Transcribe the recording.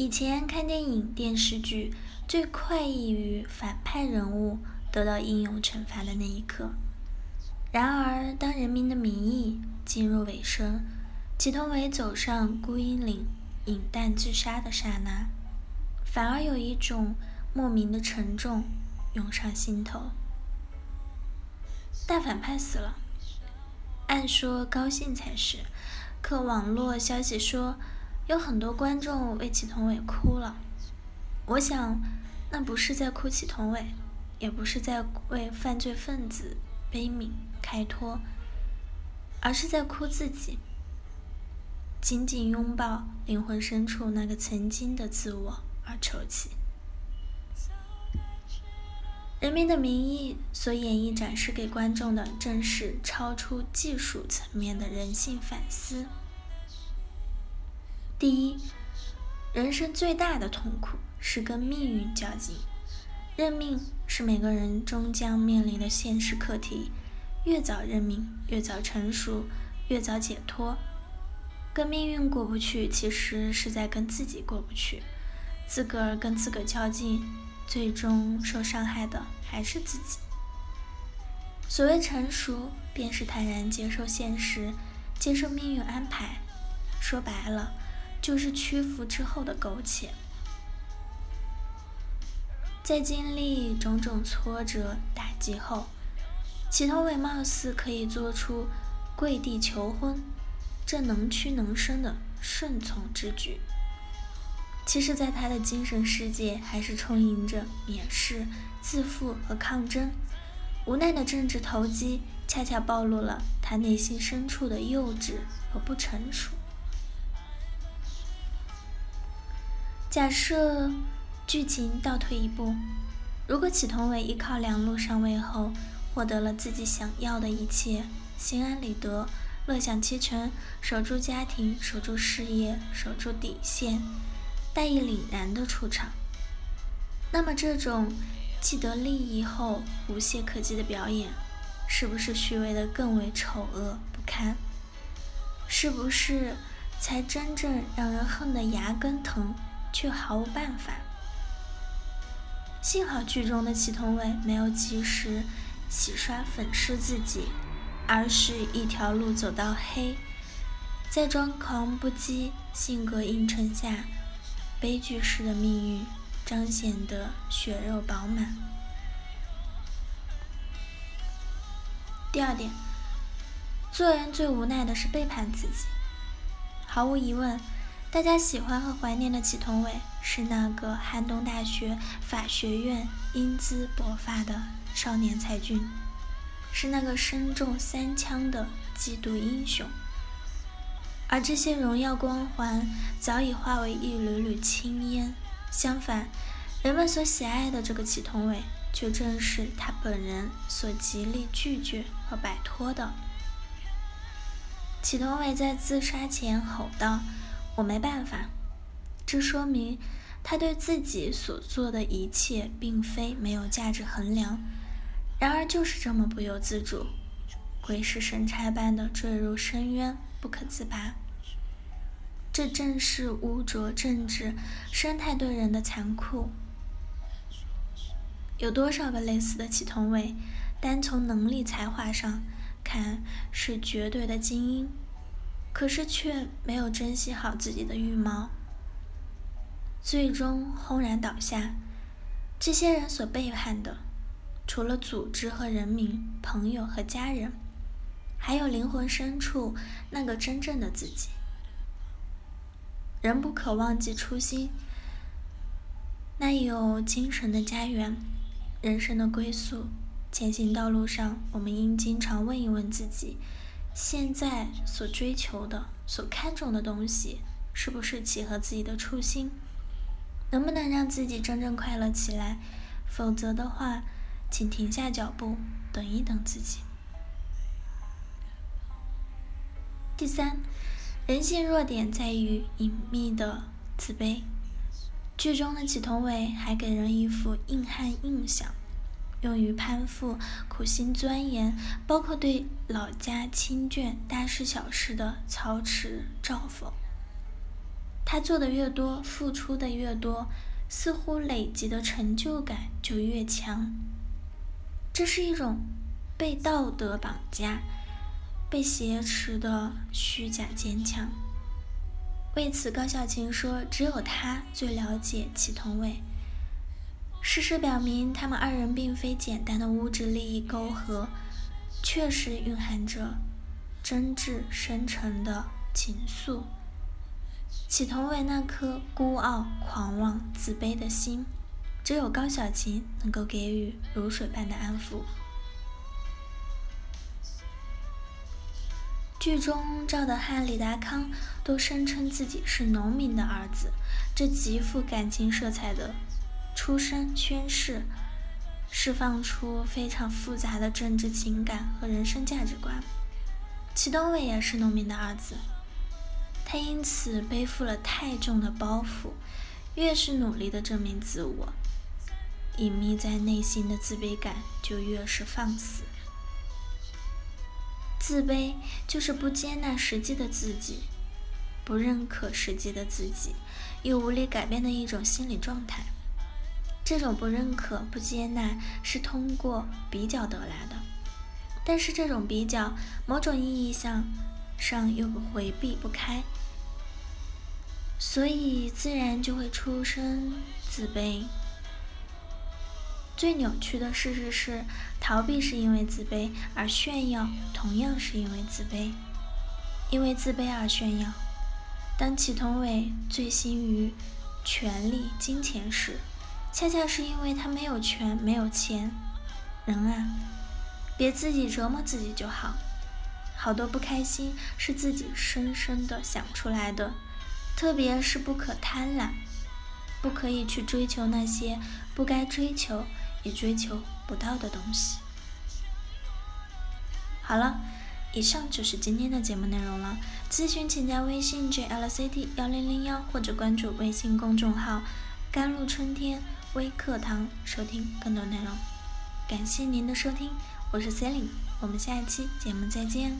以前看电影、电视剧，最快意于反派人物得到应有惩罚的那一刻。然而，当《人民的名义》进入尾声，祁同伟走上孤鹰岭饮弹自杀的刹那，反而有一种莫名的沉重涌上心头。大反派死了，按说高兴才是，可网络消息说。有很多观众为祁同伟哭了，我想，那不是在哭祁同伟，也不是在为犯罪分子悲悯开脱，而是在哭自己，紧紧拥抱灵魂深处那个曾经的自我而抽泣。《人民的名义》所演绎展示给观众的，正是超出技术层面的人性反思。第一，人生最大的痛苦是跟命运较劲。认命是每个人终将面临的现实课题。越早认命，越早成熟，越早解脱。跟命运过不去，其实是在跟自己过不去。自个儿跟自个儿较劲，最终受伤害的还是自己。所谓成熟，便是坦然接受现实，接受命运安排。说白了。就是屈服之后的苟且，在经历种种挫折打击后，祁同伟貌似可以做出跪地求婚，这能屈能伸的顺从之举。其实，在他的精神世界，还是充盈着蔑视、自负和抗争。无奈的政治投机，恰恰暴露了他内心深处的幼稚和不成熟。假设剧情倒退一步，如果祁同伟依靠两路上位后，获得了自己想要的一切，心安理得，乐享其成，守住家庭，守住事业，守住底线，大义凛然的出场，那么这种既得利益后无懈可击的表演，是不是虚伪的更为丑恶不堪？是不是才真正让人恨得牙根疼？却毫无办法。幸好剧中的祁同伟没有及时洗刷粉饰自己，而是一条路走到黑，在装狂不羁、性格映衬下，悲剧式的命运彰显得血肉饱满。第二点，做人最无奈的是背叛自己。毫无疑问。大家喜欢和怀念的祁同伟是那个汉东大学法学院英姿勃发的少年才俊，是那个身中三枪的缉毒英雄。而这些荣耀光环早已化为一缕缕青烟。相反，人们所喜爱的这个祁同伟，却正是他本人所极力拒绝和摆脱的。祁同伟在自杀前吼道。我没办法，这说明他对自己所做的一切并非没有价值衡量，然而就是这么不由自主，鬼使神差般的坠入深渊不可自拔。这正是污浊政治生态对人的残酷。有多少个类似的祁同伟，单从能力才华上看是绝对的精英。可是却没有珍惜好自己的羽毛，最终轰然倒下。这些人所背叛的，除了组织和人民、朋友和家人，还有灵魂深处那个真正的自己。人不可忘记初心，那有精神的家园，人生的归宿。前行道路上，我们应经常问一问自己。现在所追求的、所看重的东西，是不是契合自己的初心？能不能让自己真正快乐起来？否则的话，请停下脚步，等一等自己。第三，人性弱点在于隐秘的自卑。剧中的祁同伟还给人一副硬汉印象。用于攀附、苦心钻研，包括对老家亲眷大事小事的操持照讽。他做的越多，付出的越多，似乎累积的成就感就越强。这是一种被道德绑架、被挟持的虚假坚强。为此，高小琴说：“只有他最了解祁同伟。”事实表明，他们二人并非简单的物质利益勾合，确实蕴含着真挚深沉的情愫。祁同伟那颗孤傲、狂妄、自卑的心，只有高小琴能够给予如水般的安抚。剧中，赵德汉、李达康都声称自己是农民的儿子，这极富感情色彩的出生宣誓，释放出非常复杂的政治情感和人生价值观。祁东伟也是农民的儿子，他因此背负了太重的包袱，越是努力的证明自我，隐秘在内心的自卑感就越是放肆。自卑就是不接纳实际的自己，不认可实际的自己，又无力改变的一种心理状态。这种不认可、不接纳是通过比较得来的，但是这种比较，某种意义上上又回避不开，所以自然就会出生自卑。最扭曲的事实是，逃避是因为自卑，而炫耀同样是因为自卑。因为自卑而炫耀。当祁同伟醉心于权力、金钱时，恰恰是因为他没有权、没有钱。人啊，别自己折磨自己就好。好多不开心是自己深深的想出来的，特别是不可贪婪，不可以去追求那些不该追求。也追求不到的东西。好了，以上就是今天的节目内容了。咨询请加微信 jlct 幺零零幺或者关注微信公众号“甘露春天微课堂”收听更多内容。感谢您的收听，我是 Selin，我们下一期节目再见。